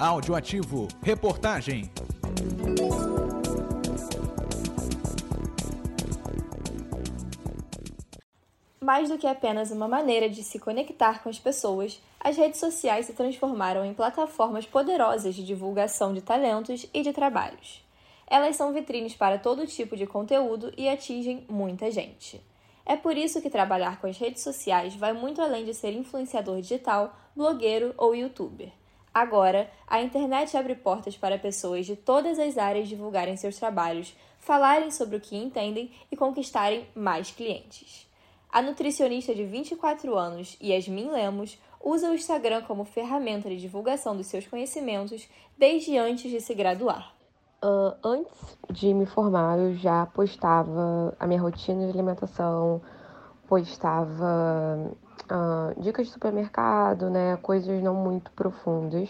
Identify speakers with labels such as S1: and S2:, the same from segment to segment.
S1: Áudio ativo. Reportagem.
S2: Mais do que apenas uma maneira de se conectar com as pessoas, as redes sociais se transformaram em plataformas poderosas de divulgação de talentos e de trabalhos. Elas são vitrines para todo tipo de conteúdo e atingem muita gente. É por isso que trabalhar com as redes sociais vai muito além de ser influenciador digital, blogueiro ou youtuber. Agora, a internet abre portas para pessoas de todas as áreas divulgarem seus trabalhos, falarem sobre o que entendem e conquistarem mais clientes. A nutricionista de 24 anos, Yasmin Lemos, usa o Instagram como ferramenta de divulgação dos seus conhecimentos desde antes de se graduar.
S3: Uh, antes de me formar, eu já postava a minha rotina de alimentação, postava dicas de supermercado, né, coisas não muito profundas.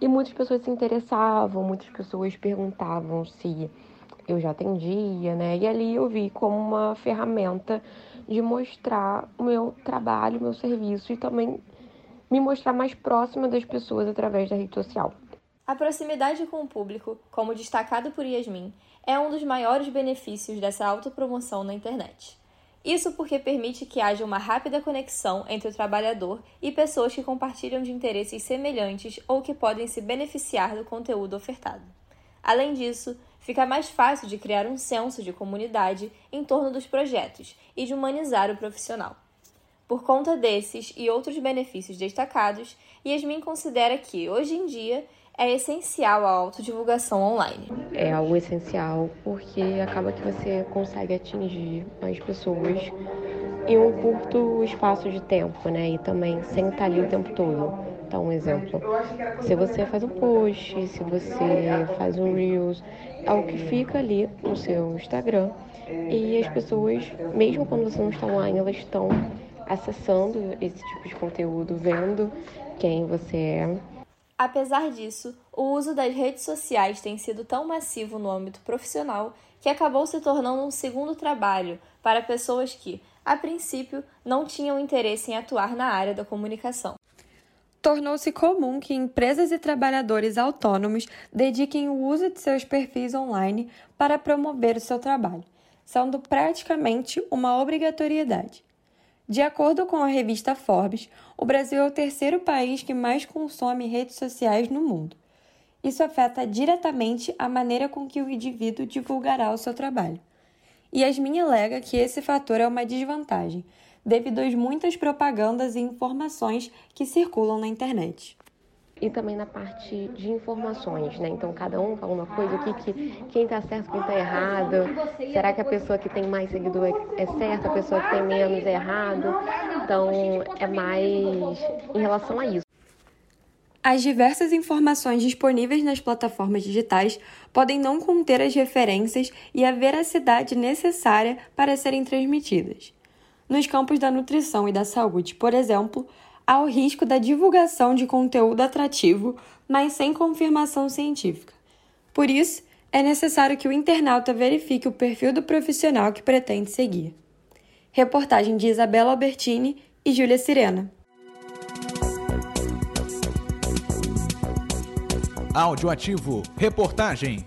S3: E muitas pessoas se interessavam, muitas pessoas perguntavam se eu já atendia, né? E ali eu vi como uma ferramenta de mostrar o meu trabalho, o meu serviço e também me mostrar mais próxima das pessoas através da rede social.
S2: A proximidade com o público, como destacado por Yasmin, é um dos maiores benefícios dessa autopromoção na internet. Isso porque permite que haja uma rápida conexão entre o trabalhador e pessoas que compartilham de interesses semelhantes ou que podem se beneficiar do conteúdo ofertado. Além disso, fica mais fácil de criar um senso de comunidade em torno dos projetos e de humanizar o profissional. Por conta desses e outros benefícios destacados, Yasmin considera que, hoje em dia, é essencial a autodivulgação online.
S3: É algo essencial porque acaba que você consegue atingir as pessoas em um curto espaço de tempo, né? E também sem estar ali o tempo todo. Então, um exemplo, se você faz um post, se você faz um Reels, é algo que fica ali no seu Instagram e as pessoas, mesmo quando você não está online, elas estão acessando esse tipo de conteúdo, vendo quem você é
S2: Apesar disso, o uso das redes sociais tem sido tão massivo no âmbito profissional que acabou se tornando um segundo trabalho para pessoas que, a princípio, não tinham interesse em atuar na área da comunicação.
S4: Tornou-se comum que empresas e trabalhadores autônomos dediquem o uso de seus perfis online para promover o seu trabalho, sendo praticamente uma obrigatoriedade. De acordo com a revista Forbes, o Brasil é o terceiro país que mais consome redes sociais no mundo. Isso afeta diretamente a maneira com que o indivíduo divulgará o seu trabalho. Yasmin alega que esse fator é uma desvantagem, devido às muitas propagandas e informações que circulam na internet
S3: e também na parte de informações, né? Então cada um fala uma coisa, o que, que quem está certo, quem está errado. Será que a pessoa que tem mais seguidor é, é certa, a pessoa que tem menos é errado? Então é mais em relação a isso.
S4: As diversas informações disponíveis nas plataformas digitais podem não conter as referências e a veracidade necessária para serem transmitidas. Nos campos da nutrição e da saúde, por exemplo, há o risco da divulgação de conteúdo atrativo, mas sem confirmação científica. Por isso, é necessário que o internauta verifique o perfil do profissional que pretende seguir. Reportagem de Isabela Albertini e Júlia Sirena.
S1: Áudio ativo. Reportagem.